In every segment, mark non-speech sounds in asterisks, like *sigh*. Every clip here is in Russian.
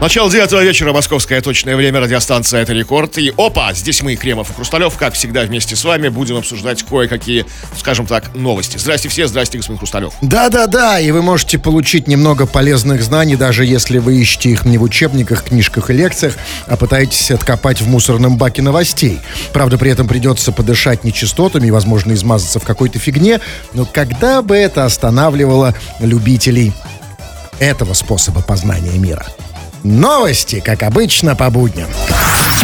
Начало девятого вечера, московское точное время, радиостанция «Это рекорд». И опа, здесь мы, Кремов и Хрусталев, как всегда вместе с вами будем обсуждать кое-какие, скажем так, новости. Здрасте все, здрасте, господин Хрусталев. Да-да-да, и вы можете получить немного полезных знаний, даже если вы ищете их не в учебниках, книжках и лекциях, а пытаетесь откопать в мусорном баке новостей. Правда, при этом придется подышать нечистотами и, возможно, измазаться в какой-то фигне, но когда бы это останавливало любителей этого способа познания мира? Новости, как обычно, по будням.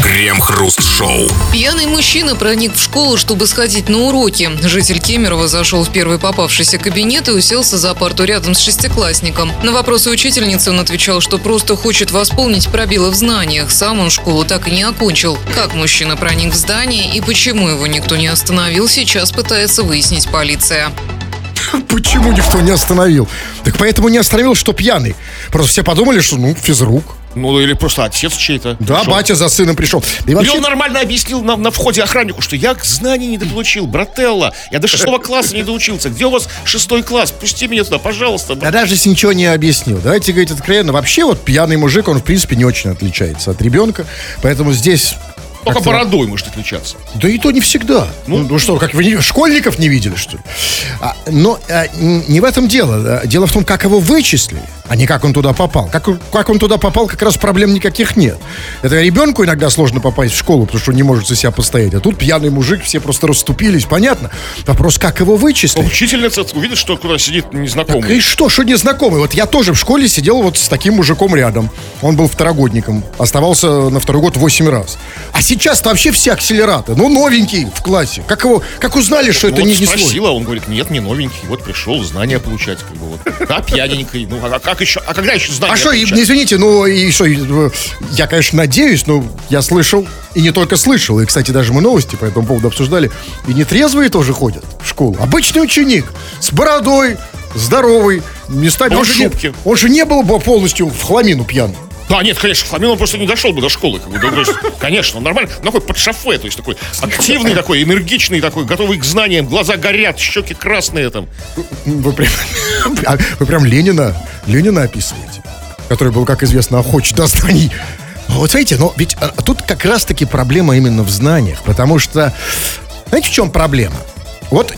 Крем-хруст-шоу. Пьяный мужчина проник в школу, чтобы сходить на уроки. Житель Кемерово зашел в первый попавшийся кабинет и уселся за парту рядом с шестиклассником. На вопросы учительницы он отвечал, что просто хочет восполнить пробелы в знаниях. Сам он школу так и не окончил. Как мужчина проник в здание и почему его никто не остановил, сейчас пытается выяснить полиция. Почему никто не остановил? Так поэтому не остановил, что пьяный. Просто все подумали, что, ну, физрук. Ну, или просто отец чей-то. Да, пришел. батя за сыном пришел. И И вообще, он нормально объяснил на, на входе охраннику, что я знаний не дополучил, брателла. Я до шестого класса не доучился. Где у вас шестой класс? Пусти меня туда, пожалуйста. да даже если ничего не объяснил. Давайте говорить откровенно. Вообще вот пьяный мужик, он в принципе не очень отличается от ребенка. Поэтому здесь... Только бородой может отличаться. Да и то не всегда. Ну, ну что, как вы не- школьников не видели, что ли? А, но а, не в этом дело. А, Дело в том, как его вычислили, а не как он туда попал. Как, как он туда попал, как раз проблем никаких нет. Это ребенку иногда сложно попасть в школу, потому что он не может за себя постоять. А тут пьяный мужик, все просто расступились, понятно? Вопрос, как его вычислили? Учительница увидит, что куда сидит Так незнакомый. и что, что незнакомый? Вот я тоже в школе сидел вот с таким мужиком рядом. Он был второгодником, оставался на второй год 8 раз. А сейчас-то вообще все акселераты. Ну, новенький в классе. Как его, как узнали, что Ну, это вот не, не свой? спросила, он говорит, нет, не новенький, вот пришел знания получать, как бы вот. Да, пьяненький, ну а как еще, а когда еще знания А что, извините, ну и что, э, я, конечно, надеюсь, но я слышал, и не только слышал, и, кстати, даже мы новости по этому поводу обсуждали, и нетрезвые тоже ходят в школу. Обычный ученик с бородой, здоровый, местами... Он в же не- он же не был бы полностью в хламину пьян. Да, нет, конечно, Фламин он просто не дошел бы до школы. Как бы, да, есть, конечно, он нормально, ну, такой под шофе, то есть такой активный такой, энергичный такой, готовый к знаниям, глаза горят, щеки красные там. Вы прям, а вы прям Ленина, Ленина описываете, который был, как известно, охоч до знаний. Вот смотрите, но ведь а, тут как раз-таки проблема именно в знаниях, потому что, знаете, в чем проблема? Вот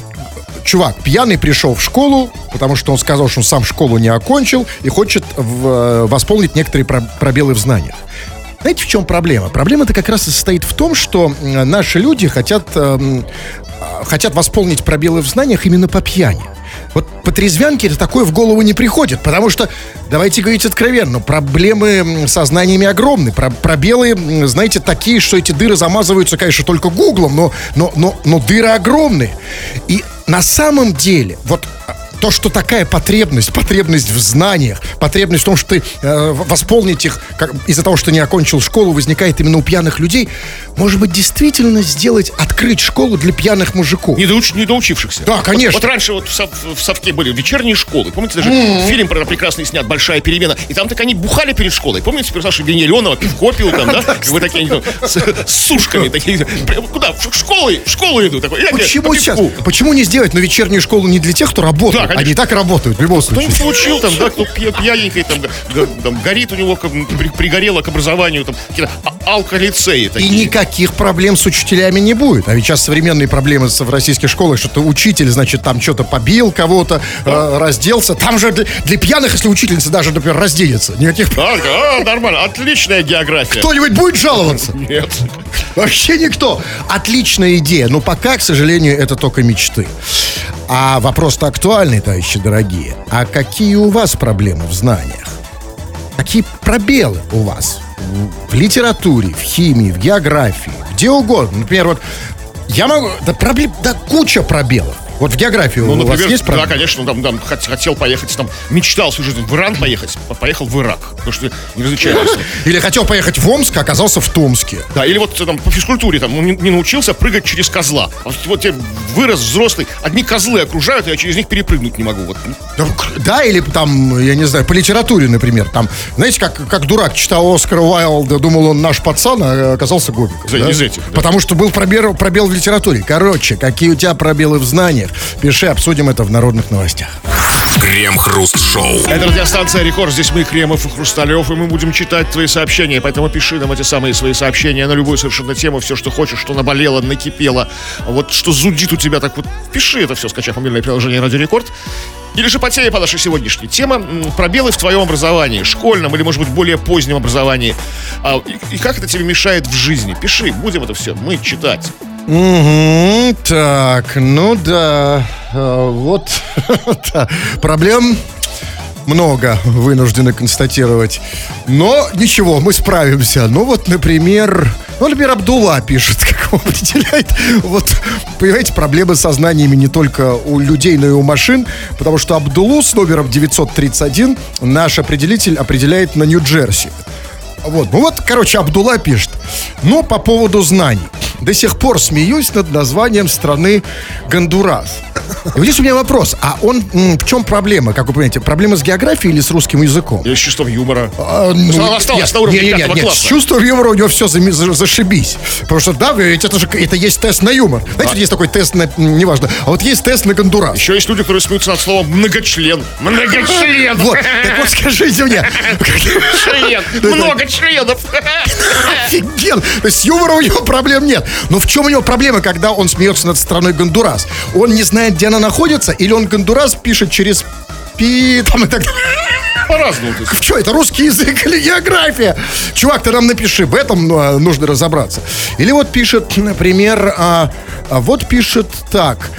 чувак пьяный пришел в школу, потому что он сказал, что он сам школу не окончил и хочет в- э, восполнить некоторые про- пробелы в знаниях. Знаете, в чем проблема? Проблема-то как раз и состоит в том, что м, наши люди хотят, эм, а, хотят восполнить пробелы в знаниях именно по пьяни. Вот по трезвянке это такое в голову не приходит, потому что, давайте говорить откровенно, проблемы со знаниями огромны. Про- пробелы, знаете, такие, что эти дыры замазываются, конечно, только гуглом, но, но, но, но дыры огромные. И на самом деле, вот а, то, что такая потребность, потребность в знаниях, потребность в том, что ты э, восполнить их как- из-за того, что не окончил школу, возникает именно у пьяных людей, может быть, действительно сделать, открыть школу для пьяных мужиков. Недоуч, недоучившихся. Да, конечно. Вот, вот раньше вот в, Сов- в Совке были вечерние школы. Помните, даже фильм про прекрасный снят «Большая перемена». И там так они бухали перед школой. Помните персонаж Евгения Леонова, пивко пил там, да? Вы такие, с, сушками такие. Куда? В школу, в школу иду. Почему по сейчас? Почему не сделать на вечернюю школу не для тех, кто работает? Да, конечно. Они и так работают в любом случае. Кто-нибудь получил там, да, кто пья- пьяненький, там, там, горит у него, как, при- пригорело к образованию, там, а- алколицеи И такие. никаких проблем с учителями не будет. А ведь сейчас современные проблемы в российских школах, что то учитель, значит, там что-то побил кого-то, э, разделся. Там же для, для пьяных, если учительница даже, например, разденется. Никаких проблем. А, а, нормально, отличная география. Кто-нибудь будет жаловаться? *laughs* Нет. Вообще никто. Отличная идея, но пока, к сожалению, это только мечты. А вопрос-то актуальный, товарищи дорогие. А какие у вас проблемы в знаниях? Какие пробелы у вас в литературе, в химии, в географии, где угодно? Например, вот я могу... Да, проблем, да куча пробелов. Вот в географии Ну, у вас например, есть да, проблемы? конечно, там, там хот- хотел поехать, там, мечтал всю жизнь в Иран поехать, по- поехал в Ирак, потому что не различаю. *laughs* Или хотел поехать в Омск, а оказался в Томске. Да, или вот там по физкультуре там не, не научился прыгать через козла. А Вот, вот я вырос взрослый, одни козлы окружают, я через них перепрыгнуть не могу. Вот. Да, Да, или там, я не знаю, по литературе, например. Там, знаете, как, как дурак читал Оскара Уайлда, думал, он наш пацан, а оказался гомиком. За- из этих, да. Потому что был пробел, пробел в литературе. Короче, какие у тебя пробелы в знаниях? Пиши, обсудим это в народных новостях. Крем-хруст-шоу. Это радиостанция Рекорд. Здесь мы, Кремов и Хрусталев, и мы будем читать твои сообщения. Поэтому пиши нам эти самые свои сообщения на любую совершенно тему, все, что хочешь, что наболело, накипело. Вот что зудит у тебя, так вот пиши это все, скачав мобильное приложение Радио Рекорд. Или же по теме по нашей сегодняшней. Тема м, пробелы в твоем образовании, школьном или, может быть, более позднем образовании. А, и, и как это тебе мешает в жизни? Пиши, будем это все мы читать. Мгм, так, ну да, э, вот *laughs* проблем много, вынуждены констатировать. Но ничего, мы справимся. Ну вот, например, ну, например, Абдулла пишет, *laughs* как он определяет. Вот, понимаете, проблемы со знаниями не только у людей, но и у машин, потому что Абдулу с номером 931 наш определитель определяет на Нью-Джерси. Вот, ну вот, короче, Абдулла пишет. Ну, по поводу знаний. До сих пор смеюсь над названием страны Гондурас. И вот здесь у меня вопрос. А он, в чем проблема, как вы понимаете? Проблема с географией или с рустским языком? Я с чувством юмора. А, Она осталась на уровне не, не, пятого нет, класса. С чувством юмора у него все зами- за- зашибись. Потому что, да, ведь это же это есть тест на юмор. Знаете, вот есть такой тест на, неважно, а вот есть тест на Гондурас. Еще есть люди, которые смеются над словом многочлен. Многочлен. Вот, так вот скажите мне, Член. *laughs* Много членов. Есть с юмором у него проблем нет. Но в чем у него проблема, когда он смеется над страной Гондурас? Он не знает, где она находится, или он Гондурас пишет через пи там и так далее. По-разному. Что, это русский язык или география? Чувак, ты нам напиши, в этом а, нужно разобраться. Или вот пишет, например, а, а вот пишет так.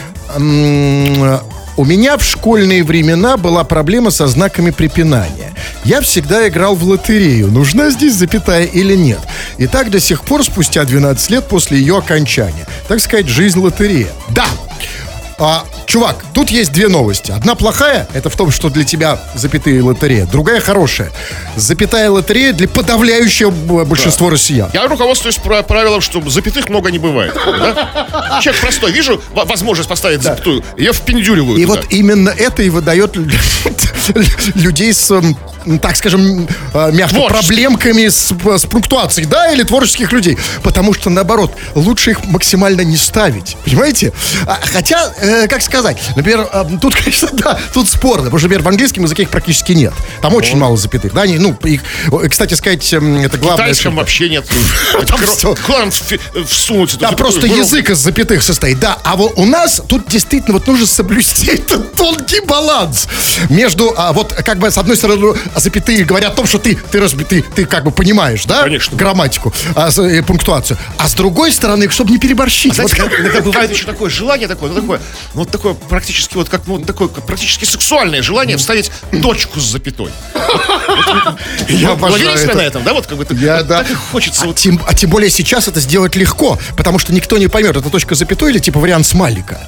У меня в школьные времена была проблема со знаками препинания. Я всегда играл в лотерею, нужна здесь запятая или нет. И так до сих пор, спустя 12 лет после ее окончания. Так сказать, жизнь лотерея. Да, а, чувак, тут есть две новости. Одна плохая, это в том, что для тебя запятые лотерея. Другая хорошая. Запятая лотерея для подавляющего большинства россиян. Я руководствуюсь пра- правилом, что запятых много не бывает. да? Человек простой. Вижу во- возможность поставить запятую. Я впендюриваю И туда. вот именно это и выдает лю- людей с, так скажем, э, мягко, проблемками с, с пунктуацией, да, или творческих людей. Потому что, наоборот, лучше их максимально не ставить. Понимаете? А, хотя, э, как сказать, например, э, тут, *laughs* конечно, да, тут спорно, потому что, например, в английском языке их практически нет. Там очень мало запятых, да, они, ну, их, кстати сказать, эм, это В главное. китайском вообще нет. *laughs* Там всунуть Да, просто язык из запятых состоит. Да, а вот у нас тут действительно вот нужно соблюсти *laughs* этот тонкий баланс между, а, вот как бы с одной стороны запятые говорят о том, что ты, ты, разби- ты, ты как бы понимаешь, да? Конечно. Грамматику, а, с- э, пунктуацию. А с другой стороны, чтобы не переборщить. Знаете, Вот иногда- иногда бывает еще такое желание такое, ну такое, ну вот такое практически вот как, ну такое как практически сексуальное желание вставить точку с запятой. *laughs* я обожаю себя это. на этом, да? Вот как бы так, хочется а, тем, а тем более сейчас это сделать легко, потому что никто не поймет, это точка запятой или типа вариант смайлика.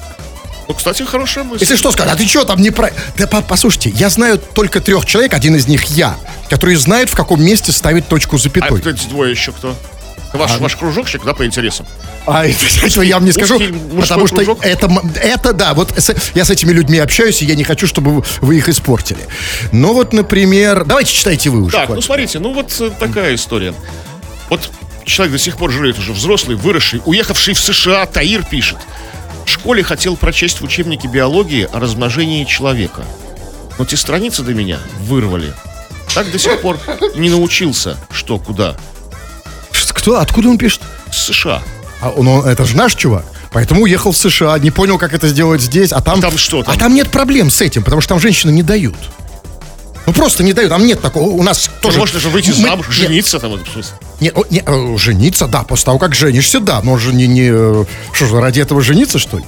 Ну, кстати, хорошая мысль. Если что сказать, а ты что там не про... Да по- послушайте, я знаю только трех человек, один из них я, которые знают, в каком месте ставить точку А запятой. вот эти двое еще кто? Ваш, ваш кружочек, да, по интересам? А *laughs* это, я вам не скажу, Узкий мужской потому что кружок? это, это да, вот с- я с этими людьми общаюсь, и я не хочу, чтобы вы- их испортили. Ну вот, например, давайте читайте вы уже. Так, ну хватит. смотрите, ну вот э, такая история. Вот человек до сих пор жалеет уже взрослый, выросший, уехавший в США, Таир пишет. В школе хотел прочесть в учебнике биологии о размножении человека. Но те страницы до меня вырвали. Так до сих пор не научился, что куда. Кто? Откуда он пишет? С США. А он, он- это же наш чувак. Поэтому уехал в США, не понял, как это сделать здесь, а там... Там что там? А там нет проблем с этим, потому что там женщины не дают. Ну просто не дают, там нет такого. У нас тоже... Можно же выйти Мы- замуж, нет, жениться там. в смысле. Не, о, не, э, жениться, да, после того, как женишься, да, но же не, не, э, что же, ради этого жениться, что ли?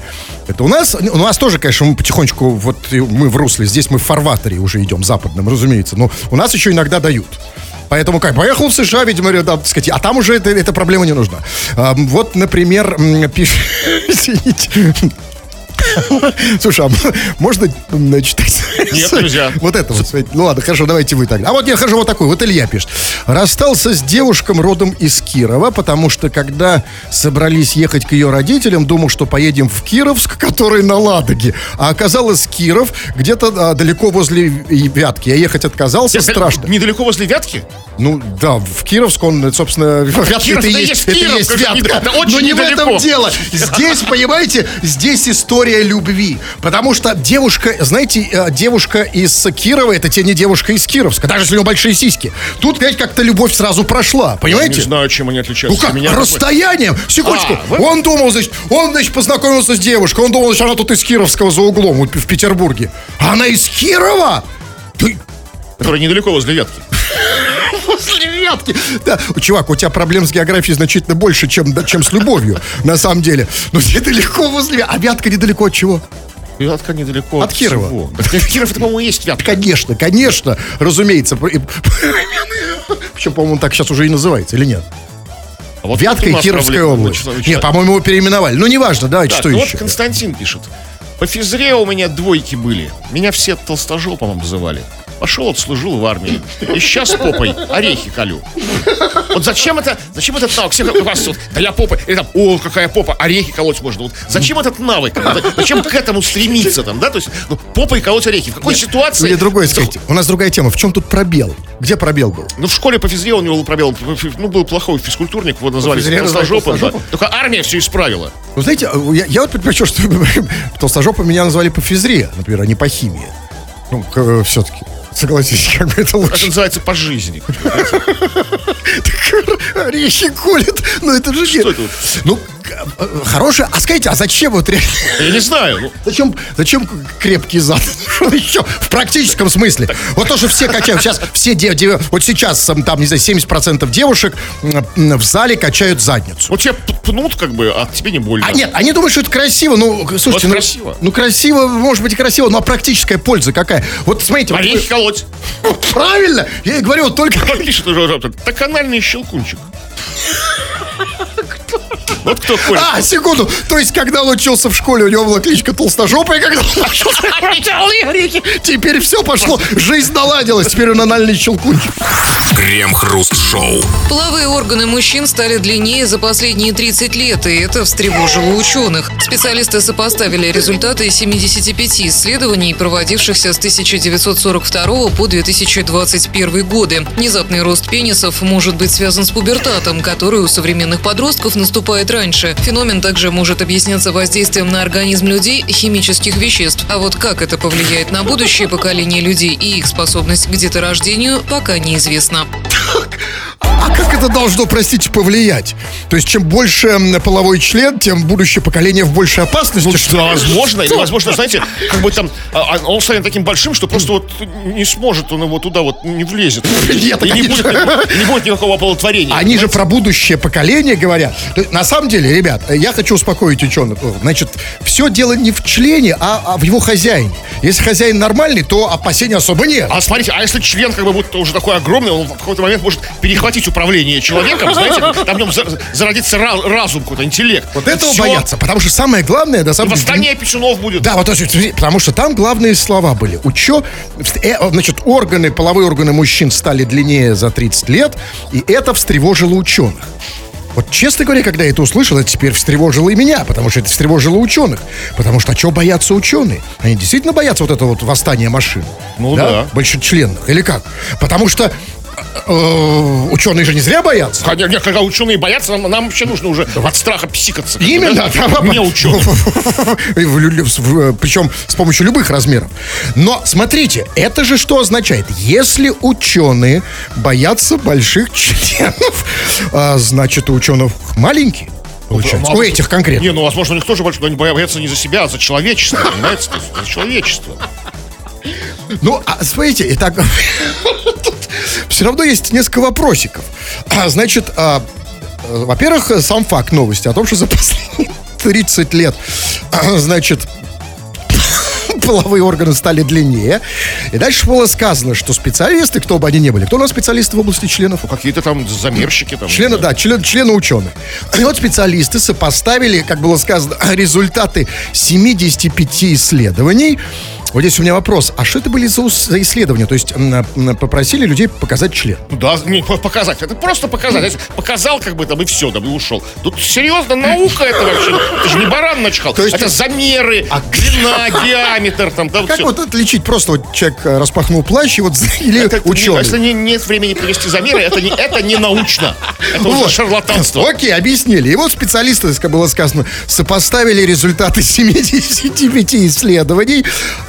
Это у нас, у нас тоже, конечно, мы потихонечку, вот мы в русле, здесь мы в фарватере уже идем, западном, разумеется, но у нас еще иногда дают. Поэтому как, поехал в США, видимо, да, так сказать, а там уже это, эта проблема не нужна. Вот, например, *laughs* извините, *laughs* Слушай, а можно читать? Нет, нельзя. Вот это вот. Ну ладно, хорошо, давайте вы тогда. А вот я хожу вот такой. Вот Илья пишет. Расстался с девушком родом из Кирова, потому что когда собрались ехать к ее родителям, думал, что поедем в Кировск, который на Ладоге. А оказалось Киров где-то а, далеко возле Вятки. Я ехать отказался, страшно. Недалеко возле Вятки? Ну да, в Кировск он, собственно, Вятка Киров, это есть, Вятка. Но не в этом дело. Здесь, понимаете, здесь история сильнее любви. Потому что девушка, знаете, э, девушка из Кирова, это те не девушка из Кировска, даже если у нее большие сиськи. Тут, знаете, как-то любовь сразу прошла, понимаете? Не знаю, чем они отличаются. Ну как, Меня расстоянием? Секундочку. А, вы- Он думал, значит, он, значит, познакомился с девушкой. Он думал, что она тут из Кировского за углом, в Петербурге. А она из Кирова? Ты Который недалеко возле Вятки. *laughs* Вятки. Да, чувак, у тебя проблем с географией значительно больше, чем, да, чем с любовью, на самом деле. Ну, где далеко возле? А Вятка недалеко от чего? Вятка недалеко От Кирова. всего. Да, Киров, это, по-моему, есть Вятка. Конечно, конечно, разумеется. Причем, по-моему, так сейчас уже и называется, или нет? А вот Вятка и Кировская область. Нет, по-моему, его переименовали. Ну, неважно, давайте, Так, что ну еще? вот Константин пишет. По физре у меня двойки были. Меня все толстожопом обзывали. Пошел, отслужил в армии. И сейчас попой орехи колю. Вот зачем это, зачем этот навык? Все у вас вот, да я попа, или там, о, какая попа, орехи колоть можно. Вот зачем этот навык? Зачем к этому стремиться там, да? То есть, ну, попой колоть орехи. В какой ситуации? Или другое скажите. У нас другая тема. В чем тут пробел? Где пробел был? Ну, в школе по физре у него был пробел. Ну, был плохой физкультурник, его назвали назвали толстожопом. да. Только армия все исправила. Вы знаете, я, я вот предпочел, что *laughs* толстожопа меня назвали по физре, например, а не по химии. Ну, все-таки. Согласитесь, *laughs* как бы это Это лучше. называется по жизни. Орехи колят. Ну, это же... Что это? Ну, хорошее. А скажите, а зачем вот... ре- Я не знаю. ну, Зачем, зачем крепкий зад? Что еще? В практическом смысле. Вот то, что все качают. Сейчас все де- де- вот сейчас там, не знаю, 70% девушек в зале качают задницу. Вот тебя пнут, как бы, а тебе не больно. А нет, они думают, что это красиво. Ну, слушайте, Вот ну, красиво. ну красиво, может быть и красиво, но а практическая польза какая? Вот смотрите, вот Орехи колоть. вы- правильно, я и говорю, вот только *laughs* пишет уже, уже, так анальный щелкунчик. *laughs* Вот кто ходит. А, секунду. То есть, когда он учился в школе, у него была кличка толстожопая, когда он начал. Теперь все пошло. Жизнь наладилась. Теперь он анальный щелкунчик. Крем-хруст-шоу. Половые органы мужчин стали длиннее за последние 30 лет, и это встревожило ученых. Специалисты сопоставили результаты 75 исследований, проводившихся с 1942 по 2021 годы. Внезапный рост пенисов может быть связан с пубертатом, который у современных подростков наступает раньше. Феномен также может объясняться воздействием на организм людей химических веществ. А вот как это повлияет на будущее поколение людей и их способность к деторождению, пока неизвестно. А как это должно, простите, повлиять? То есть, чем больше половой член, тем будущее поколение в большей опасности. что Да, возможно, или возможно, знаете, как бы там а, а, он станет таким большим, что просто вот не сможет, он его туда вот не влезет. *laughs* Нет, и не будет, не будет никакого оплодотворения. Они же про будущее поколение говорят. На самом деле, ребят, я хочу успокоить ученых. Значит, все дело не в члене, а, а в его хозяине. Если хозяин нормальный, то опасений особо нет. А смотрите, а если член как бы будет уже такой огромный, он в какой-то момент может перехватить управление человеком, знаете, там в нем за- зародится ра- разум какой-то, интеллект. Вот этого Всё. боятся, потому что самое главное, на самом деле... Восстание писюнов будет. Да, вот потому что там главные слова были. Учё, э, значит, органы, половые органы мужчин стали длиннее за 30 лет, и это встревожило ученых. Вот честно говоря, когда я это услышал, это теперь встревожило и меня, потому что это встревожило ученых. Потому что а чего боятся ученые? Они действительно боятся вот этого вот восстания машин. Ну да. Большечленных. Или как? Потому что ученые же не зря боятся. Нет, когда ученые боятся, нам, нам вообще нужно уже от страха псикаться. Именно, да? Не ученые. *laughs* Причем с помощью любых размеров. Но смотрите, это же что означает? Если ученые боятся больших членов, а, значит у ученых маленькие. Получается. У этих конкретно. Не, ну, возможно, у них тоже большой, но они боятся не за себя, а за человечество, понимаете? За человечество. Ну, а смотрите, и так *laughs* все равно есть несколько вопросиков. А, Значит, а, э, во-первых, сам факт новости о том, что за последние *laughs* 30 лет, а, значит, *laughs* половые органы стали длиннее. И дальше было сказано, что специалисты, кто бы они ни были, кто у нас специалисты в области членов? Какие-то там замерщики там. Члены, да, член, члены ученые. И вот специалисты сопоставили, как было сказано, *laughs* результаты 75 исследований Вот здесь у меня вопрос. А что это были за, за исследования? То есть попросили людей показать член. Ну Да, не, по- показать. Это просто показать. Если Показал, как бы, там, и все, там, и ушел. Тут серьезно, наука это вообще. Ты же не баран начхал. То есть это ты- замеры, длина, *laughs* диаметр, там, да, Как вот отличить просто вот человек э, распахнул плащ и вот или Это не- ученый? Если не- нет времени привести замеры, это не, это не научно. Это уже Вот. шарлатанство. Окей, объяснили. И вот специалисты, как было сказано, сопоставили результаты 75 исследований.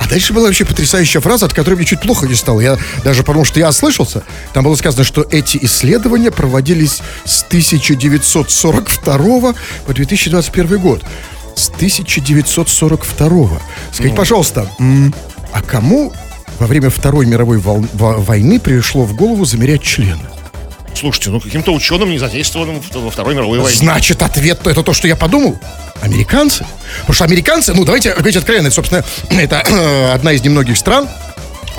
Дальше была вообще потрясающая фраза, от которой мне чуть плохо не стало. Я даже потому что я ослышался. Там было сказано, что эти исследования проводились с 1942 по 2021 год. С 1942. Скажите, пожалуйста, м, а кому во время Второй мировой вол- во- войны пришло в голову замерять члены? Слушайте, ну каким-то ученым, не задействованным во Второй мировой войне. Значит, ответ это то, что я подумал. Американцы. Потому что американцы, ну, давайте говорить откровенно, это, собственно, *clears throat* это э, одна из немногих стран,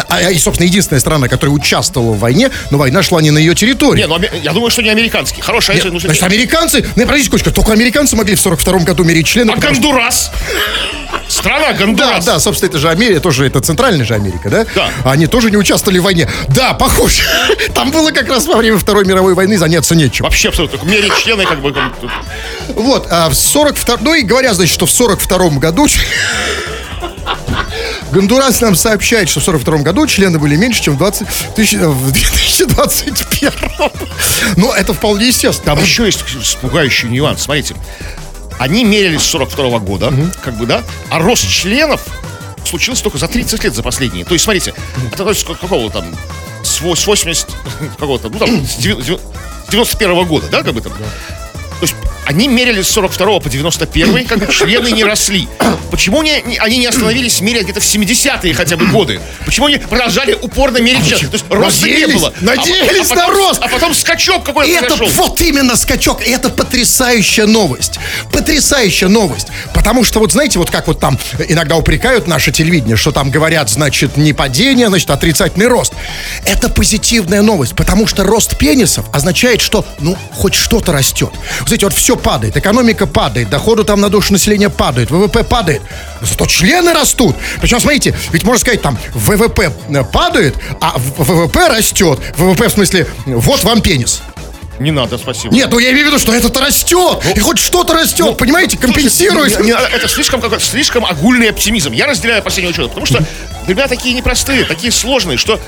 а, и, собственно, единственная страна, которая участвовала в войне, но война шла не на ее территории. Не, ну я думаю, что не американский. Хорошая, Нет, если, ну, значит, американцы, ну, подождите, Кочка, только американцы могли в 42 году мерить члены. А потому что- Гондурас? Страна Да, Гондурас. да, собственно, это же Америка, тоже это центральная же Америка, да? Да. Они тоже не участвовали в войне. Да, похоже. *laughs* Там было как раз во время Второй мировой войны заняться нечем. Вообще абсолютно. Только мерить члены, как бы. как бы, Вот, а в 42 ну и говоря, значит, что в 42 году *laughs* Гондурас нам сообщает, что в 42 году члены были меньше, чем в, 20, тысяч- в 2021. *laughs* Но это вполне естественно. Там еще есть пугающий нюанс. Смотрите, они мерились с 42 года, как бы, да, а рост членов случился только за 30 лет за последние. То есть, смотрите, это то есть, как- какого там, с вось- с 80, какого-то, ну там, с 91 года, да, как бы там. То есть они мерили с 42 по 91, как бы члены не росли. Почему не, не- они не остановились мерять где-то в 70-е хотя бы годы? Почему они продолжали упорно мерить члены? То есть роста не Надеялись, было. надеялись а, на потом- рост. А потом скачок какой-то Это произошел. вот именно скачок. И это потрясающая новость. Потрясающая новость. Потому что вот знаете, вот как вот там иногда упрекают наше телевидение, что там говорят, значит, не падение, значит, отрицательный рост. Это позитивная новость, потому что рост пенисов означает, что, ну, хоть что-то растет. Знаете, вот все падает, экономика падает, доходы там на душу населения падают, ВВП падает. Зато члены растут. Причем, смотрите, ведь можно сказать, там, ВВП падает, а ВВП растет. ВВП в смысле, вот вам пенис. Не надо, спасибо. Нет, ну я имею в виду, что это-то растет. И хоть что-то растет, понимаете, компенсирует. Слушайте, не- не- это слишком, какой- слишком огульный оптимизм. Я разделяю последнего учета, потому что ребята такие непростые, такие сложные, что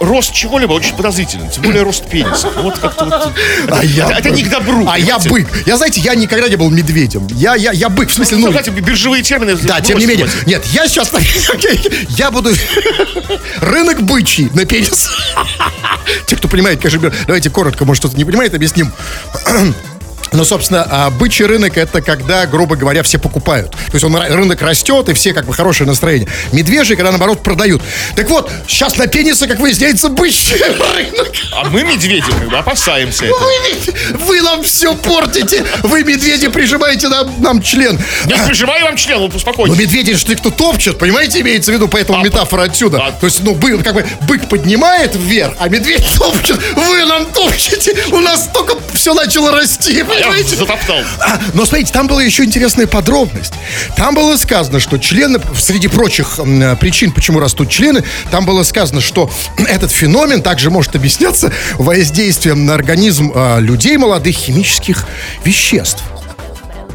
рост чего-либо очень подозрителен, тем более рост пениса. Ну, Вот как-то вот... А я это, это не к добру. А я бык. Я, знаете, я никогда не был медведем. Я, я, я бык, в смысле, ну... Давайте биржевые термины. Да, тем не менее. давайте. Нет, я сейчас... *laughs* Я буду... *laughs* Рынок бычий на пенис. *laughs* Те, кто понимает, конечно, давайте коротко, может, кто-то не понимает, объясним. *clears throat* Ну, собственно, а, бычий рынок это когда, грубо говоря, все покупают. То есть он рынок растет, и все как бы хорошее настроение. Медвежий, когда наоборот продают. Так вот, сейчас на пенисы, как выясняется, бычий рынок. А мы, медведи, как бы опасаемся этого. Вы, вы нам все портите. Вы, медведи, прижимаете нам, нам член. Я прижимаю вам член, Ну, успокойтесь. медведи же кто топчет, понимаете, имеется в виду, поэтому А, метафора отсюда. а- То есть, ну, бы- как бы бык поднимает вверх, а медведь *laughs* топчет. Вы нам топчете. У нас только все начало расти, понимаете? затоптал. А, но смотрите, там была еще интересная подробность. Там было сказано, что члены, среди прочих причин, почему растут члены, там было сказано, что *clears throat* этот феномен также может объясняться воздействием на организм а, людей молодых химических веществ.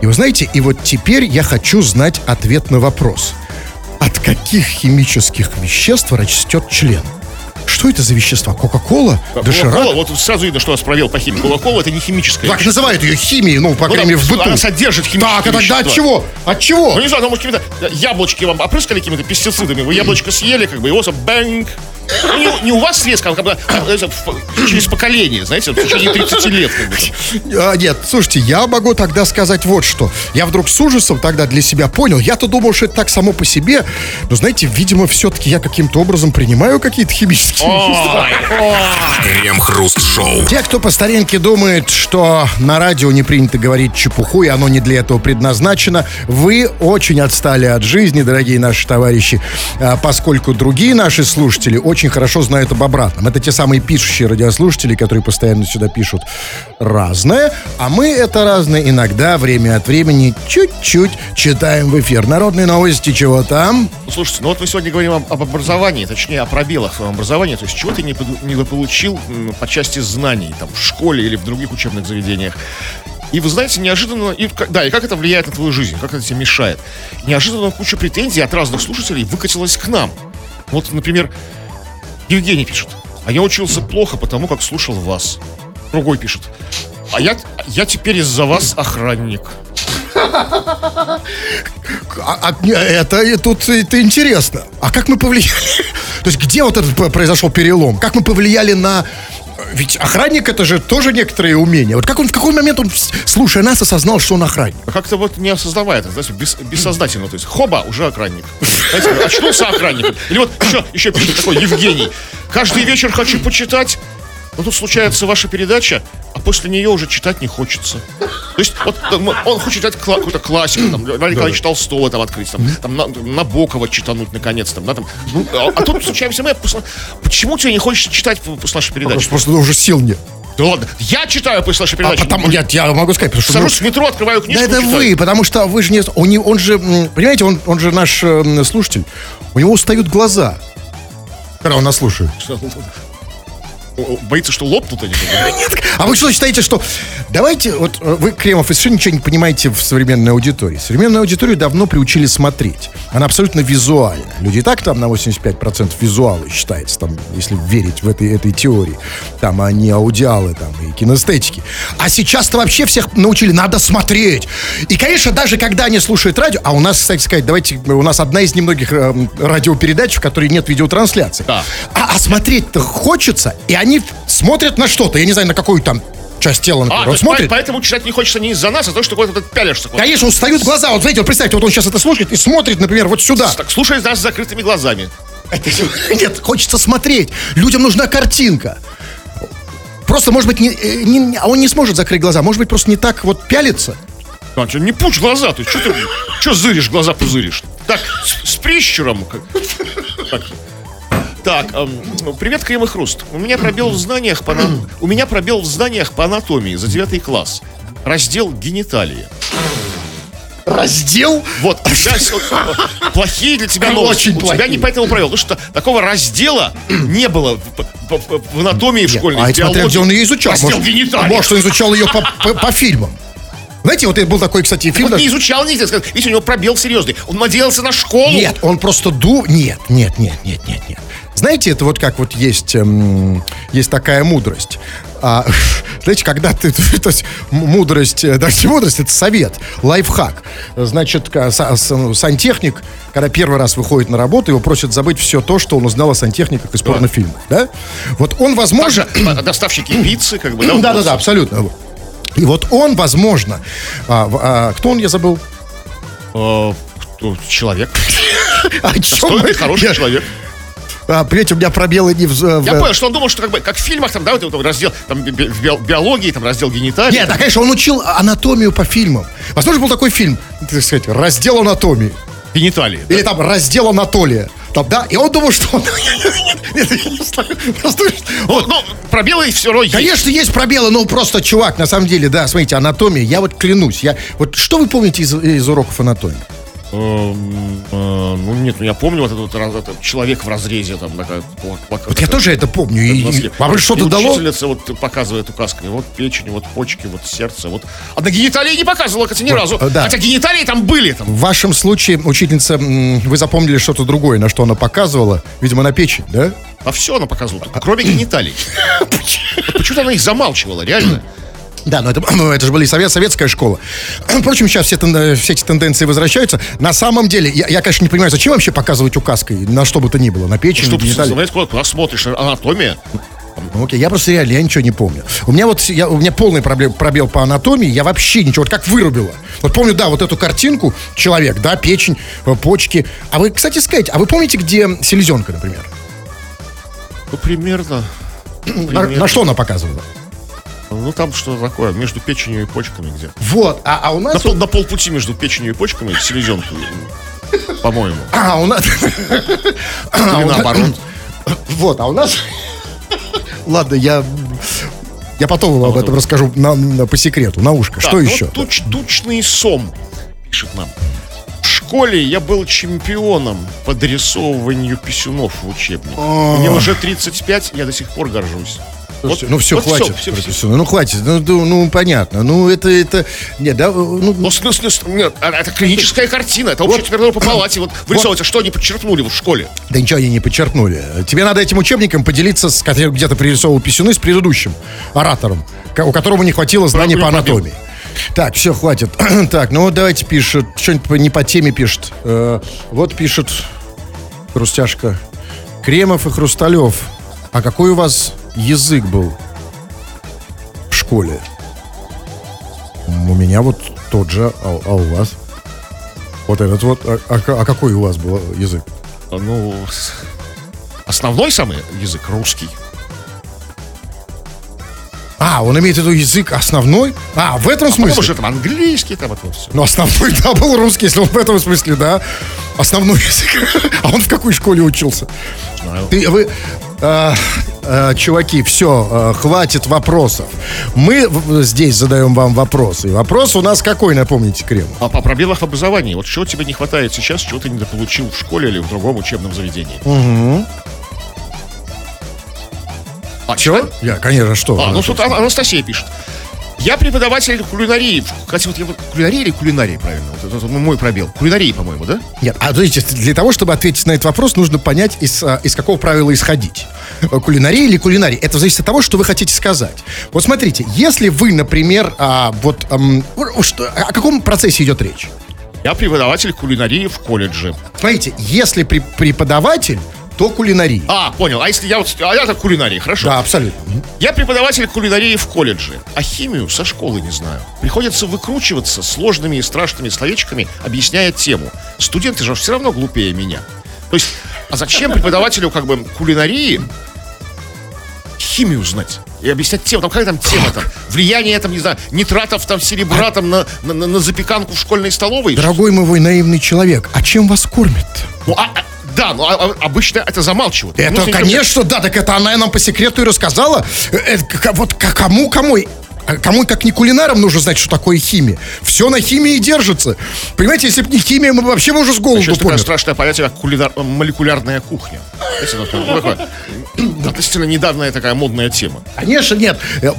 И вы знаете, и вот теперь я хочу знать ответ на вопрос. От каких химических веществ растет член? Что это за вещества? Кока-кола? Доширак? Кока-кола, вот сразу видно, что у нас провел по химии. Кока-кола это не химическая. Так называют ее химией, ну, по Ну, крайней мере, в быту. Она содержит химические Так, а тогда от чего? От чего? Ну, не знаю, ну, может, какими-то яблочки вам опрыскали какими-то пестицидами. Вы яблочко съели, как бы, его бэнг. Ну, не, не у вас резко, а как бы, в- через поколение, знаете, в течение 30 лет. А, нет, слушайте, я могу тогда сказать вот что. Я вдруг с ужасом тогда для себя понял. Я-то думал, что это так само по себе. Но, знаете, видимо, все-таки я каким-то образом принимаю какие-то химические вещества. Крем-хруст-шоу. Те, кто по старинке думает, что на радио не принято говорить чепуху, и оно не для этого предназначено, вы очень отстали от жизни, дорогие наши товарищи, а, поскольку другие наши слушатели очень хорошо знают об обратном. Это те самые пишущие радиослушатели, которые постоянно сюда пишут разное, а мы это разное иногда, время от времени, чуть-чуть читаем в эфир. Народные новости, чего там? Ну, слушайте, ну вот мы сегодня говорим об, об образовании, точнее о пробелах в образовании, то есть чего ты не, не получил по части знаний, там, в школе или в других учебных заведениях. И вы знаете, неожиданно, и, да, и как это влияет на твою жизнь, как это тебе мешает. Неожиданно куча претензий от разных слушателей выкатилась к нам. Вот, например, Евгений пишет, а я учился плохо, потому как слушал вас. Другой пишет, а я, я теперь из-за вас охранник. А- а, это тут это интересно. А как мы повлияли? *laughs* То есть где вот этот произошел перелом? Как мы повлияли на... Ведь охранник это же тоже некоторые умения. Вот как он в какой момент он, слушая нас, осознал, что он охранник? А Как-то вот не осознавая это, знаете, бес- бессознательно. То есть, хоба, уже охранник. Знаете, очнулся охранник. Или вот еще, еще пишет такой Евгений. Каждый вечер хочу почитать, но тут случается ваша передача, а после нее уже читать не хочется. То есть, вот он хочет читать кла- какую-то классику, там, Льва Николаевич Толстого там открыть, там, там на, Набокова читануть наконец, там, да, там. Ну, а, а тут случаемся мы, а почему тебе не хочется читать после нашей передачи? Просто, просто уже сил нет. Да ладно, я читаю после нашей А передачи. потому, нет, я могу сказать, потому что... ну, Сажусь в метро, открываю книжку. Да это читаю. вы, потому что вы же не... У него, он же, понимаете, он, он же наш э, слушатель. У него устают глаза, когда он нас слушает. Боится, что лопнут они. А вы что считаете, что... Давайте, вот э, вы, Кремов, вы совершенно ничего не понимаете в современной аудитории. Современную аудиторию давно приучили смотреть. Она абсолютно визуальна. Люди и так там на 85% визуалы считается, там, если верить в этой, этой теории. Там, не аудиалы там, и кинестетики. А сейчас-то вообще всех научили, надо смотреть. И, конечно, даже когда они слушают радио, а у нас, кстати сказать, давайте, у нас одна из немногих э, радиопередач, в которой нет видеотрансляции. Да. А, а смотреть-то хочется, и они смотрят на что-то, я не знаю, на какую там часть тела, например. А, Он смотрит. по- поэтому читать не хочется не из-за нас, а то, что куда-то пялишься. куда-то. Конечно, устают глаза. Вот знаете, вот представьте, вот он сейчас это слушает и смотрит, например, вот сюда. Так, слушай нас с закрытыми глазами. *laughs* Нет, хочется смотреть. Людям нужна картинка. Просто, может быть, не, э, не- а он не сможет закрыть глаза. Может быть, просто не так вот пялится. А, не пучь глаза, ты что ты, что зыришь, глаза пузыришь? Так, с, с прищуром. как- Так, так эм, привет, Крем и Хруст. У меня пробел в знаниях по, у меня пробел в знаниях по анатомии за девятый класс. Раздел гениталии. Раздел? Вот, у тебя с- плохие для тебя новости. Очень у тебя плохие. не поэтому провел, потому что такого раздела не было в, в- в- анатомии школьной, а это смотря где он ее изучал. Раздел Может, гениталий. может, он изучал ее по, по- по фильмам. Знаете, вот это был такой, кстати, фильм. Он не изучал нигде, сказал, видите, у него пробел серьезный. Он надеялся на школу. Нет, он просто ду... Нет, нет, нет, нет, нет, нет. Знаете, это вот как вот есть, эм, есть такая мудрость. А, *laughs* знаете, когда ты, *laughs* то есть мудрость, э, даже не мудрость, это совет, лайфхак. Значит, с- сантехник, когда первый раз выходит на работу, его просят забыть все то, что он узнал о сантехниках из порнофильмов, да? Вот он, возможно... Также а, *clears throat* доставщики пиццы, как бы, да? Да, да, да, абсолютно. И вот он, возможно, а, а, кто он, я забыл? Э, кто- Человек. *laughs* О чем Достойный, мы? хороший человек. А, понимаете, у меня пробелы не в... в- Я понял, что он думал, что как бы, как в фильмах, там, да, вот этот раздел, там, би- биологии, там, раздел гениталий. Нет, да, конечно, он учил анатомию по фильмам. Возможно, был такой фильм, так сказать, раздел анатомии. Гениталии. да? Или там раздел Анатолия. Там, да, и он думал, что он... *laughs* Нет, я не знаю. Просто, Вот, ну, пробелы все равно есть. Конечно, есть пробелы, но просто, чувак, на самом деле, да, смотрите, анатомия, я вот клянусь, я... Вот что вы помните из, из уроков анатомии? Эм, э, ну, нет, ну, я помню вот этот, этот человек в разрезе, там, такая... Вот, Вот я тоже это помню. И, вам же что-то дало? Учительница вот показывает указками. Вот печень, вот почки, вот сердце, вот... А на гениталии не показывала, кстати, ни Вот, разу. э, да. Хотя гениталии там были, там. В вашем случае, учительница, вы запомнили что-то другое, на что она показывала, видимо, на печень, да? А все она показывала, кроме *coughs* гениталий. Почему-то она их замалчивала, реально. Да, но это, *clears throat* ну, это же была и совет, советская школа. *clears throat* Впрочем, сейчас все, тен- все эти тенденции возвращаются. На самом деле, я, я, конечно, не понимаю, зачем вообще показывать указкой на что бы то ни было, на печень, Что на ты, гениталии. знаете, куда, смотришь, анатомия. Ну, окей, я просто реально, я ничего не помню. У меня вот, я, у меня полный проблем, пробел по анатомии, я вообще ничего, вот как вырубила. Вот помню, да, вот эту картинку, человек, да, печень, э, почки. А вы, кстати, сказать, а вы помните, где селезенка, например? Ну, примерно. На, примерно. на что она показывала? Ну, там что такое, между печенью и почками где. Вот, а, а у На, нас... пол, на полпути между печенью и почками селезенку, по-моему. А, у нас... Или нас- наоборот. Вот, а у нас... Ладно, я... Я потом вам об этом расскажу на, на- по секрету, на ушко. Так, Что ну еще? туч- тучный сом, пишет нам. В школе я был чемпионом по дорисовыванию писюнов в учебнике. Мне уже 35, я до сих пор горжусь. Слушайте, ну все, вот хватит. всё, всё. писюны. Ну хватит, ну, ну, ну, понятно. Ну это, это... Нет, да, ну, Ну, смысле, с- нет, а- это клиническая картина, это общая температура по *clears throat* палате. Вот вырисовывается, что они подчеркнули вот в школе. Да ничего они не подчеркнули. Тебе надо этим учебником поделиться, с, который где-то пририсовывал писюны, с предыдущим оратором, у которого не хватило знаний по анатомии. Так, все, хватит. *clears throat* так, ну вот давайте пишет, что-нибудь не по теме пишет. Э, вот пишет Хрустяшка. Кремов и Хрусталев. А какой у вас язык был в школе? У меня вот тот же, а, а у вас? Вот этот вот. А, а а какой у вас был язык? Ну, с- основной самый язык русский. А, он имеет в виду язык основной? А, в этом Потом смысле? уже там английский, там это все. Ну, основной, *laughs* да, был русский, если он в этом смысле, да. Основной язык. *laughs* А он в какой школе учился? Знаю. Ты, вы, а, а, чуваки, все, хватит вопросов. Мы здесь задаем вам вопросы. И вопрос у нас какой, напомните, Крем? А по пробелах в образовании, вот чего тебе не хватает сейчас, чего ты недополучил в школе или в другом учебном заведении? А, читать? Я, конечно, что? А, ну тут Ан- Анастасия пишет. Я преподаватель кулинарии. Кстати, вот я кулинарии или кулинарии, правильно? Вот это мой пробел. Кулинарии, по-моему, да? Нет, а подождите, для того, чтобы ответить на этот вопрос, нужно понять, из, а, из какого правила исходить. Э, Кулинария или кулинарий? Это зависит от того, что вы хотите сказать. Вот смотрите, если вы, например, а, вот ам, что- о каком процессе идет речь? Я преподаватель кулинарии в колледже. Смотрите, если при- преподаватель, то кулинарий. А, понял. А если я вот... А я так кулинарии, хорошо. Да, абсолютно. Я преподаватель кулинарии в колледже, а химию со школы не знаю. Приходится выкручиваться сложными и страшными словечками, объясняя тему. Студенты же все равно глупее меня. То есть, а зачем преподавателю как бы кулинарии химию знать? И объяснять тему, там какая там тема там? Влияние там, не знаю, нитратов там, серебра там на, на, на- на запеканку в школьной столовой? Дорогой мой наивный человек, а чем вас кормят? Ну, а- а- да, но а- а- обычно это замалчивают. Это, Ну, конечно, да, так это она нам по секрету и рассказала. Э, э, вот к- кому, кому, кому, как не кулинарам, нужно знать, что такое химия. Все на химии держится. Понимаете, если бы не химия, мы бы вообще бы уже с голоду Сейчас такое страшное понятие, как кулинар- молекулярная кухня. Ну, ну, Относительно недавняя такая модная тема. Конечно, нет. Э,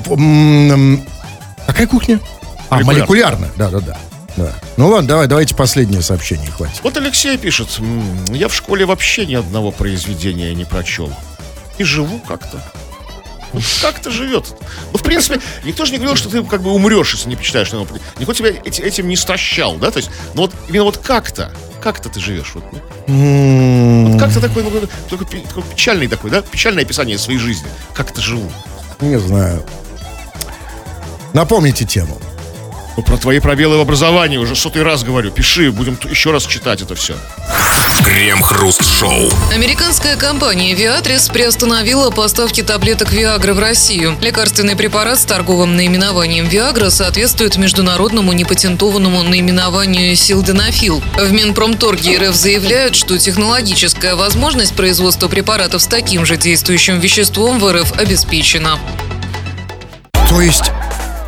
Какая кухня? А, Молекулярная. молекулярная. Да. Ну ладно, давай, давайте последнее сообщение, хватит. Вот Алексей пишет, «М, я в школе вообще ни одного произведения не прочел. И живу как-то. Вот Как-то живет. Ну, в принципе, никто же не говорил, что ты как бы умрешь, если не почитаешь. Ну, Никто тебя эти- этим не стращал, да? То есть, ну вот именно вот как-то, как-то ты живешь. Вот, ну, вот как-то такой, ну, пе- такой печальный такой, да? Печальное описание своей жизни. Как-то живу. Не знаю. Напомните тему. Ну, про твои пробелы в образовании уже сотый раз говорю. Пиши, будем еще раз читать это все. Крем-хруст-шоу. Американская компания Viatris приостановила поставки таблеток Viagra в Россию. Лекарственный препарат с торговым наименованием Viagra соответствует международному непатентованному наименованию Силденафил. В Минпромторге РФ заявляют, что технологическая возможность производства препаратов с таким же действующим веществом в РФ обеспечена. То есть,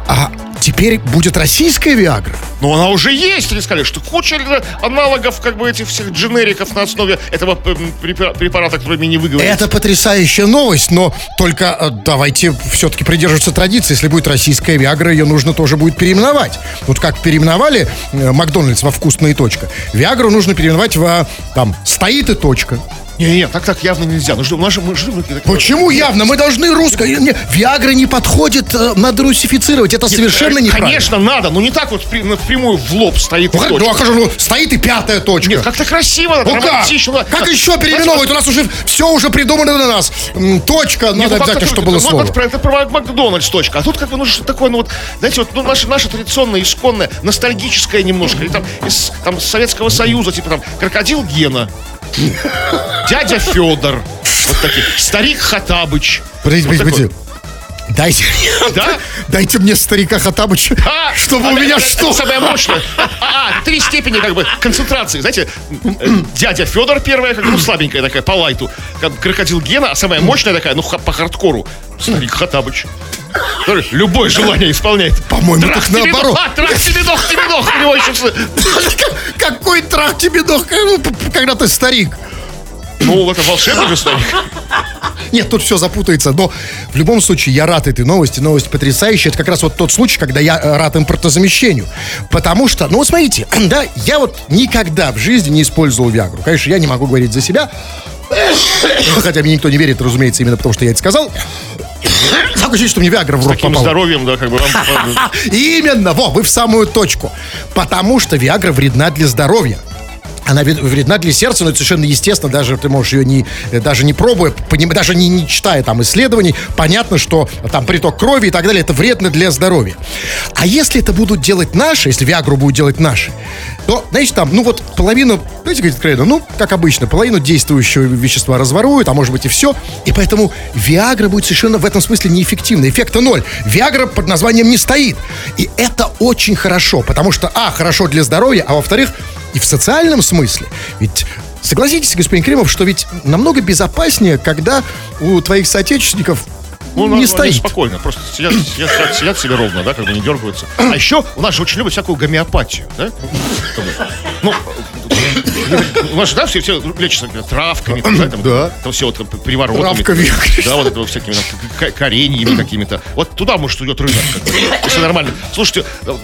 а теперь будет российская Виагра? Но она уже есть, они сказали, что куча э, аналогов как бы этих всех дженериков на основе этого препара- препарата, который мне не выговорить. Это потрясающая новость, но только э, давайте все-таки придерживаться традиции. Если будет российская Виагра, ее нужно тоже будет переименовать. Вот как переименовали э, Макдональдс во вкусная точка. Виагру нужно переименовать во там стоит и точка. Не-не, так так явно нельзя. Ну что, у нас же мы живы. Почему явно? Мы должны русское. Не, Виагра не подходит, э, надо русифицировать. Это совершенно неправильно. Конечно, надо, но не так вот при- напрямую в лоб стоит Ну, как- точка. ну, а как же, ну, стоит и пятая точка. Нет, как-то красиво, надо Ну как? романтично, надо- Как еще переименовывать? У нас уже все уже придумано на нас. М, Точка, Нет, надо ну, как-то обязательно, чтобы было ну, слово. Это, про- это про Макдональдс точка. А тут как бы, ну, что такое, ну, вот, знаете, вот, ну, наше, наше традиционное, исконное, ностальгическое немножко. Или там из там, Советского Союза, типа там, крокодил Гена, дядя Федор, вот такие, старик Хатабыч. Подождите, Вот подождите, такой. Дайте, Да? дайте мне старика Хатабыча, А, чтобы а, у меня это- что? это самое мощное. А, три степени как бы концентрации. Знаете, э, дядя Федор первая, как ну, слабенькая такая, по лайту. Как крокодил Гена, а самая мощная такая, ну, по хардкору. Старик Хатабыч. Любое желание исполняет. По-моему, так наоборот. А, трах тебе дох, тебе дох. У него еще с- *laughs* Какой трах тебе дох, когда ты старик? Ну, это волшебный же старик. Нет, тут все запутается, но в любом случае я рад этой новости, новость потрясающая. Это как раз вот тот случай, когда я э, рад импортозамещению. Потому что, ну вот смотрите, *clears throat* да, я вот никогда в жизни не использовал Виагру. Конечно, я не могу говорить за себя, *coughs* хотя мне никто не верит, разумеется, именно потому что я это сказал. *coughs* Такое ощущение, что мне Виагра в рот Таким попала. здоровьем, да, как бы вам... *laughs* Именно, во, вы в самую точку. Потому что Виагра вредна для здоровья. Она вред- вредна для сердца, но это совершенно естественно, даже ты можешь ее не, э, даже не пробуя, даже не, не читая там исследований, понятно, что там приток крови и так далее, это вредно для здоровья. А если это будут делать наши, если Виагру будут делать наши, то, знаете, там, ну вот половину, знаете, говорит откровенно, ну, как обычно, половину действующего вещества разворуют, а может быть и все. И поэтому Виагра будет совершенно в этом смысле неэффективна. Эффекта ноль. Виагра под названием не стоит. И это очень хорошо, потому что, а, хорошо для здоровья, а во-вторых, и в социальном смысле. Ведь согласитесь, господин Кремов, что ведь намного безопаснее, когда у твоих соотечественников Ну, не они стоит. спокойно, просто сидят, сидят, сидят, сидят себе ровно, да, как бы не дергаются. А еще у нас же очень любят всякую гомеопатию, да? Ну, у нас же, да, все, все лечатся например, травками, да, там, Да. там все вот там, приворотами. Травками. Да, вот это всякими там, кореньями *clears throat* какими-то. Вот туда, может, идет рынок. Если нормально. Слушайте, э,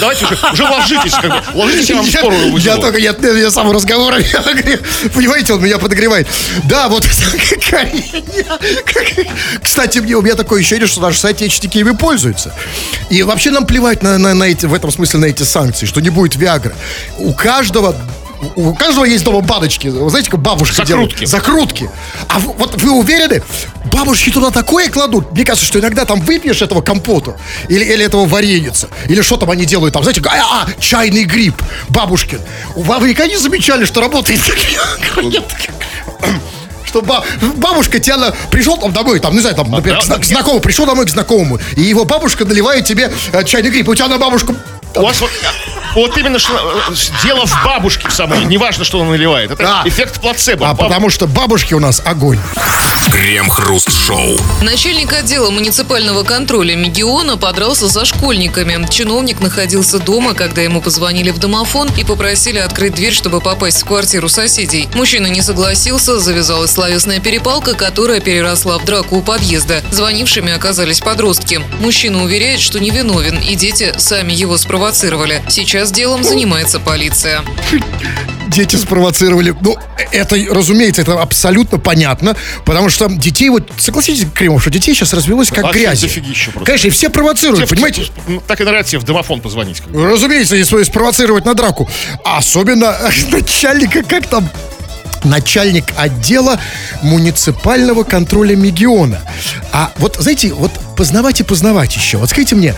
давайте уже, уже ложитесь, как бы, ложитесь, я вам скорую я, только, я, я сам разговор, *laughs* понимаете, он меня подогревает. Да, вот *laughs* Кстати, мне, у меня такое ощущение, что наши соотечественники ими пользуются. И вообще нам плевать на, на, на эти, в этом смысле на эти санкции, что не будет Виагры. У каждого у каждого есть дома баночки. Вы знаете, как бабушка Закрутки. делает? Закрутки. А в- вот вы уверены? Бабушки туда такое кладут. Мне кажется, что иногда там выпьешь этого компота или, или этого вареница, или что там они делают там, знаете, а, а, чайный гриб бабушкин. Вы вы никогда не замечали, что работает Нет. *coughs* что ба- бабушка тебя на- пришел там домой, там, не знаю, там, например, да, к, зна- к знакомому, пришел домой к знакомому, и его бабушка наливает тебе э, чайный гриб, и у тебя на бабушку У вас вот, именно что э, дело в бабушке в самой. Неважно, что он наливает. Это Да. эффект плацебо. А Баб- потому что бабушки у нас огонь. Крем-хруст-шоу. Начальник отдела муниципального контроля Мегиона подрался со школьниками. Чиновник находился дома, когда ему позвонили в домофон и попросили открыть дверь, чтобы попасть в квартиру соседей. Мужчина не согласился, завязалась словесная перепалка, которая переросла в драку у подъезда. Звонившими оказались подростки. Мужчина уверяет, что невиновен, и дети сами его спровоцировали. Сейчас делом занимается полиция. Дети спровоцировали. Ну, это, разумеется, это абсолютно понятно, потому что детей, вот, согласитесь, Кремов, что детей сейчас развелось как Вообще дофигища просто. Конечно, и все провоцируют, Тебе, понимаете? ну, Так и нравится тебе в домофон позвонить. как бы. Разумеется, если спровоцировать на драку. А особенно *laughs* начальника, как там, начальник отдела муниципального контроля Мегиона. А вот, знаете, вот познавать и познавать еще. Вот скажите мне,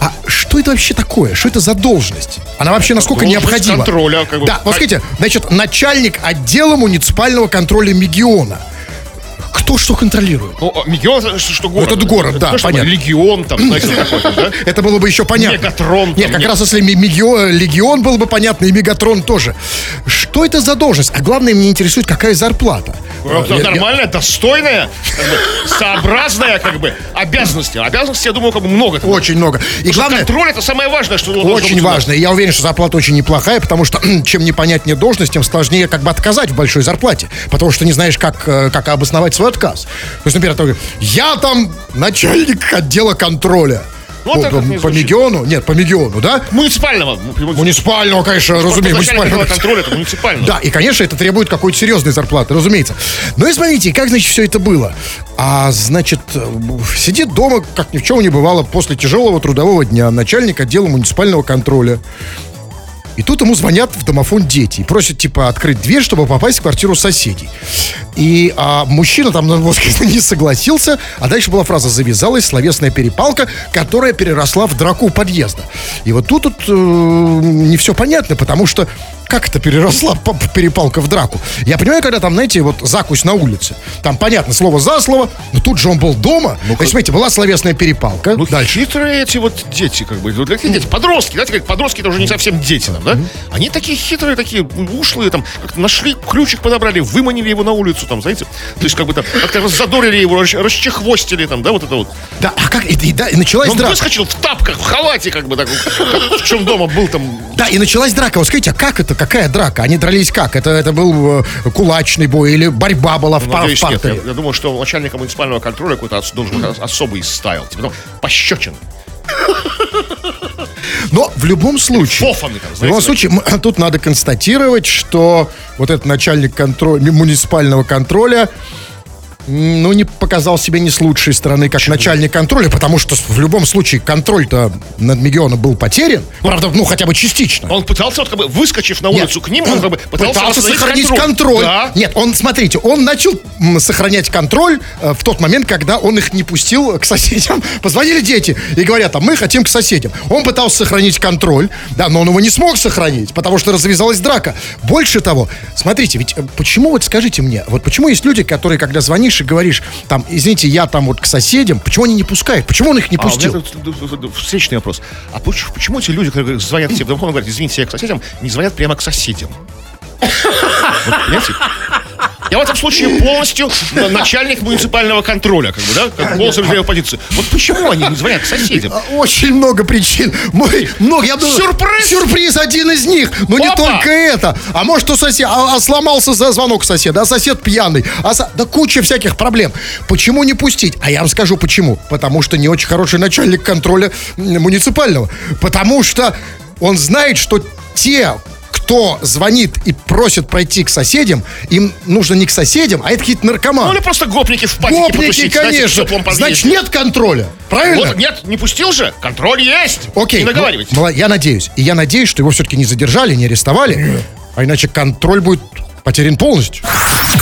а что это вообще такое? Что это за должность? Она вообще насколько Должность необходима? контроля, как бы. Да, вот А- скажите, значит, начальник отдела муниципального контроля Мегиона. Кто что контролирует? Ну, а, Мегион, это что, что город. Это город, да, то, что понятно. Легион там, знаете, *laughs* да? Это было бы еще понятно. Мегатрон Нет, как раз если мегио- легион был бы понятно, и мегатрон тоже. Что это за должность? А главное, меня интересует, какая зарплата. Ну, я- Нормальная, достойная, сообразная, как бы, обязанности. Обязанностей, я думаю, как бы много. Очень много. И главное, контроль это самое важное, что очень важно. Я уверен, что зарплата очень неплохая, потому что *clears throat* чем непонятнее должность, тем сложнее как бы отказать в большой зарплате. Потому что не знаешь, как, э, как обосновать свой отказ. То есть, например, я там начальник отдела контроля. Ну, по, как по- не по звучит. Мегиону? Нет, по Мегиону, да? Муниципального. ну, Муниципального, конечно, Просто разумеется. муниципального. контроля это муниципального. Да, и, конечно, это требует какой-то серьезной зарплаты, разумеется. Ну и смотрите, как, значит, все это было. А, значит, сидит дома, как ни в чем не бывало, после тяжелого трудового дня, начальник отдела муниципального контроля. И тут ему звонят в домофон дети и просят, типа, открыть дверь, чтобы попасть в квартиру соседей. И а, мужчина там ну, *laughs* не согласился, а дальше была фраза «завязалась словесная перепалка, которая переросла в драку у подъезда». И вот тут, тут э, не все понятно, потому что как это переросла перепалка в драку? Я понимаю, когда там, знаете, вот закусь на улице, там понятно, слово за слово, но тут же он был дома. То есть, смотрите, была словесная перепалка. Ну, Дальше. хитрые эти вот дети, как бы, вот такие дети, подростки, знаете, как подростки, это уже не совсем дети, там, да? Они такие хитрые, такие ушлые, там, как нашли, ключик подобрали, выманили его на улицу, там, знаете, то есть, как бы там, как-то задорили его, расч- расчехвостили, там, да, вот это вот. Да, а как? И, и да, и началась Он драка. выскочил в тапках, в халате, как бы, так, как в чем дома был там. Да, и началась драка. Вот скажите, а как это? Какая драка? Они дрались как? Это, это был э, кулачный бой или борьба была в, пар- в Надеюсь, нет. Я, я думаю, что начальника муниципального контроля какой-то должен быть ос- особый стайл. Типа, ну, пощечин. Но в любом случае... Фофаны там, В любом знаете, случае, м- тут надо констатировать, что вот этот начальник контроля, муниципального контроля ну, не показал себя не с лучшей стороны, как начальник контроля, потому что в любом случае контроль-то над Мегионом был потерян. Правда, ну, хотя бы частично. Он пытался, вот, как бы, выскочив на улицу к ним, он как бы пытался, пытался сохранить контроль. Да. Нет, он, смотрите, он начал сохранять контроль э, в тот момент, когда он их не пустил к соседям. *laughs* Позвонили дети и говорят, а мы хотим к соседям. Он пытался сохранить контроль, да, но он его не смог сохранить, потому что развязалась драка. Больше того, смотрите, ведь э, почему, вот скажите мне, вот почему есть люди, которые, когда звонишь и говоришь, там, извините, я там вот к соседям, почему они не пускают? Почему он их не А, пустил? тут встречный вопрос. А почему, почему эти люди, которые звонят тебе в и говорят, извините, я к соседям, не звонят прямо к соседям? Вот, понимаете? Я в этом случае полностью на- начальник муниципального контроля, как бы, да, как голос разделяю позицию. Вот почему они не звонят к соседям? А, Очень много причин. Мой, много, я думаю, Сюрприз! Сюрприз один из них. Но не Опа! только это. А может, у соседа а, а сломался за звонок соседа, а сосед пьяный. А со- Да куча всяких проблем. Почему не пустить? А я вам скажу почему. Потому что не очень хороший начальник контроля муниципального. Потому что он знает, что те кто звонит и просит пройти к соседям, им нужно не к соседям, а это какие-то наркоманы. Ну или просто гопники в патике Гопники, потусить, знаете, конечно. подъезде. Значит, нет контроля. Правильно? Вот, нет, не пустил же? Контроль есть. Окей. Не наговаривайте. ну, я надеюсь. И я надеюсь, что его все-таки не задержали, не арестовали. А иначе контроль будет потерян полностью.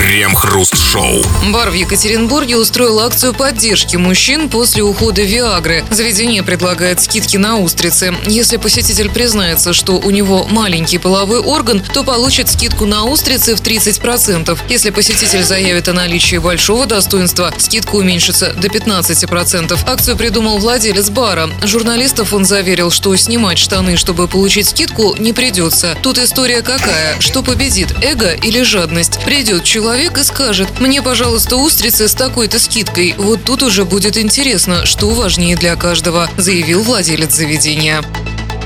Крем-хруст-шоу. Бар в Екатеринбурге устроил акцию поддержки мужчин после ухода Виагры. Заведение предлагает скидки на устрицы. Если посетитель признается, что у него маленький половой орган, то получит скидку на устрицы в 30%. Если посетитель заявит о наличии большого достоинства, скидка уменьшится до 15%. Акцию придумал владелец бара. Журналистов он заверил, что снимать штаны, чтобы получить скидку, не придется. Тут история какая? Что победит, эго или жадность? Придет человек и скажет, мне, пожалуйста, устрицы с такой-то скидкой. Вот тут уже будет интересно, что важнее для каждого, заявил владелец заведения.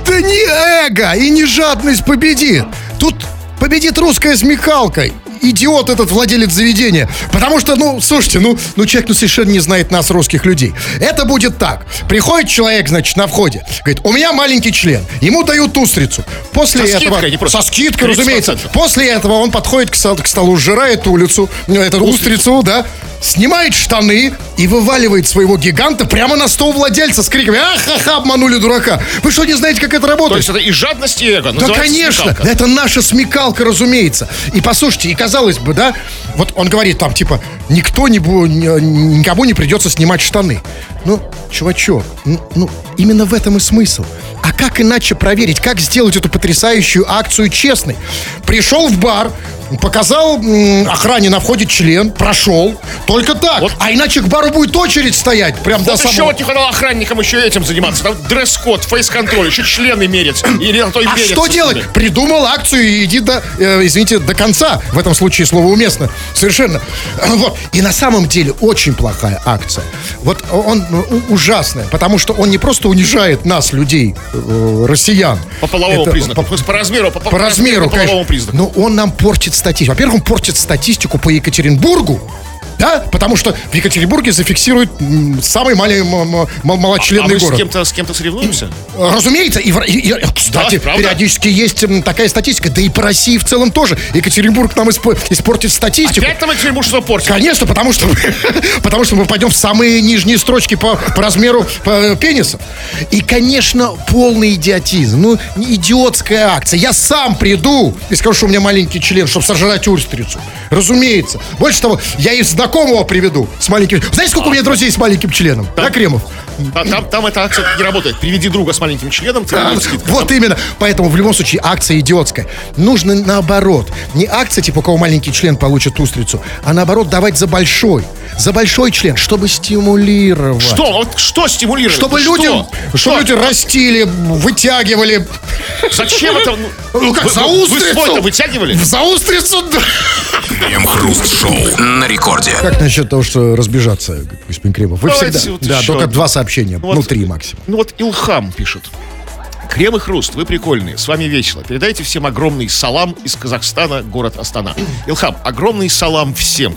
Да не эго и не жадность победит. Тут победит русская смекалка. Идиот этот владелец заведения. Потому что, ну, слушайте, ну, ну человек ну, совершенно не знает нас, русских людей. Это будет так. Приходит человек, значит, на входе. Говорит, у меня маленький член. Ему дают устрицу. После Со этого... скидкой, не просто. Со скидкой, 30%. разумеется. После этого он подходит к, к столу, сжирает улицу, ну, эту устрицу, да, снимает штаны и вываливает своего гиганта прямо на стол владельца с криками «Ах-ха-ха, обманули дурака!» Вы что, не знаете, как это То работает? есть это и жадность, и эго. Да, конечно, смекалка. это наша смекалка, разумеется. И послушайте, и казалось бы, да, вот он говорит там, типа, никто не, бу- ни- никому не придется снимать штаны. Ну, чувачок, ну, ну, именно в этом и смысл. А как иначе проверить, как сделать эту потрясающую акцию честной? Пришел в бар, показал охране на входе член, прошел, только так. Вот. А иначе к бару будет очередь стоять, прям до Вот еще самого... вот не хватало охранникам еще этим заниматься. Там дресс-код, фейс-контроль, еще члены мерить. Или то и А мерятся что делать? ними. Придумал акцию и иди до, э, извините, до конца. В этом случае слово уместно. Совершенно. *clears throat* Вот. И на самом деле очень плохая акция. Вот он ну, ужасная, потому что он не просто унижает нас, людей, э, россиян. По половому Это признаку. По, По, размеру, по, по размеру, по половому признаку. Но он нам портит статистику. Во-первых, он портит статистику по Екатеринбургу. Да, потому что в Екатеринбурге зафиксируют самый малый м- м- м- А малочленный мы с город. кем-то с кем-то соревнуемся? Разумеется, и, и- и, кстати, Да, периодически есть такая статистика, да и по России в целом тоже. Екатеринбург нам испо- испортит статистику. Опять там Екатеринбург что портит? Конечно, потому что, *laughs* потому что мы пойдем в самые нижние строчки по, по размеру по, пениса. И, конечно, полный идиотизм. Ну, идиотская акция. Я сам приду и скажу, что у меня маленький член, чтобы сожрать устрицу. Разумеется. Больше того, я и знакомого приведу с маленьким... Знаете, сколько у меня друзей с маленьким членом? Да, Кремов? А Там, там эта акция не работает. Приведи друга с маленьким членом, тебе скидка. Вот именно. Поэтому в любом случае акция идиотская. Нужно наоборот. Не акция, типа, у кого маленький член получит устрицу, а наоборот давать за большой. За большой член, чтобы стимулировать. Что? Вот что стимулирует? Чтобы Что? люди, Что? чтобы люди растили, вытягивали. Зачем это? Ну как, Вы- за устрицу? Вы свой-то вытягивали? За устрицу, да. Крем-хруст-шоу на рекорде. Как насчет того, что разбежаться, господин Кремов? Вы Давайте всегда... вот да, еще. только два сообщения. Вот. Ну, три максимум. Ну вот Илхам пишет. Крем и хруст, вы прикольные, с вами весело. Передайте всем огромный салам из Казахстана, город Астана. Илхам, огромный салам всем.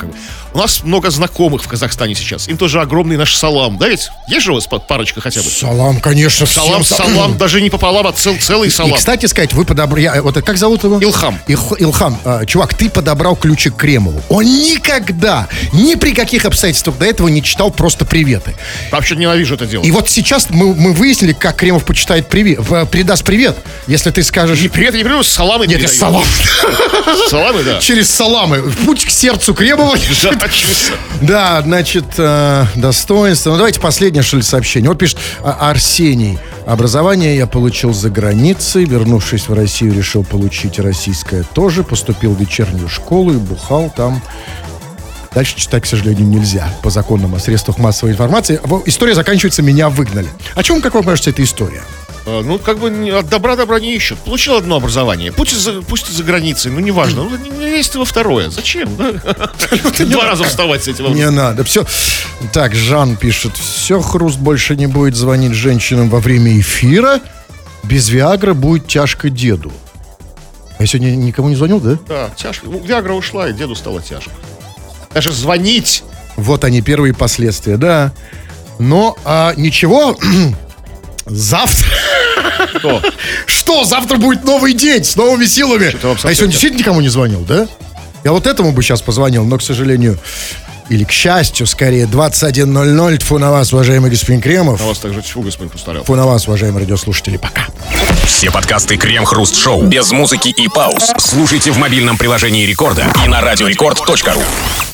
У нас много знакомых в Казахстане сейчас. Им тоже огромный наш салам. Да ведь? Есть же у вас па- парочка хотя бы? Салам, конечно, Салам, всем салам, *clears throat* даже не пополам, а цел, целый И, салам. кстати сказать, вы подобрали... Вот это как зовут его? Илхам. Илх- Илхам, а, чувак, ты подобрал ключик к Кремову. Он никогда, ни при каких обстоятельствах до этого не читал просто приветы. Вообще ненавижу это делать. И вот сейчас мы, мы выяснили, как Кремов почитает привет, передаст привет, если ты скажешь... И привет, не привет, саламы Нет, салам. Саламы, да. Через саламы. Путь к сердцу Кремова. Честно. Да, значит, э, достоинство. Ну, давайте последнее, что ли, сообщение. Вот пишет а, Арсений. Образование я получил за границей. Вернувшись в Россию, решил получить российское тоже. Поступил в вечернюю школу и бухал там. Дальше читать, к сожалению, нельзя по законам о средствах массовой информации. История заканчивается, меня выгнали. О чем, как вам кажется, эта история? А, Ну, как бы от добра добра не ищут. Получил одно образование. Пусть, за, пусть и за границей, ну, неважно. Ну, не, лезь во второе. Зачем? *laughs* Два раза вставать с этим. Не надо, все. Так, Жан пишет, все, Хруст больше не будет звонить женщинам во время эфира. Без Виагры будет тяжко деду. А я сегодня никому не звонил, да? Да, тяжко. Виагра ушла, и деду стало тяжко. Даже звонить. Вот они, первые последствия, да. Но а, ничего, *clears throat* завтра... Кто? Что, завтра будет новый день с новыми силами. А сегодня нет. действительно никому не звонил, да? Я вот этому бы сейчас позвонил, но, к сожалению, или к счастью, скорее, 21.00. Тьфу на вас, уважаемый господин Кремов. На вас также тьфу, господин Хрусталев. Тьфу на вас, уважаемые радиослушатели. Пока. Все подкасты Крем-хруст-шоу без музыки и пауз слушайте в мобильном приложении Рекорда и на радиорекорд.ру.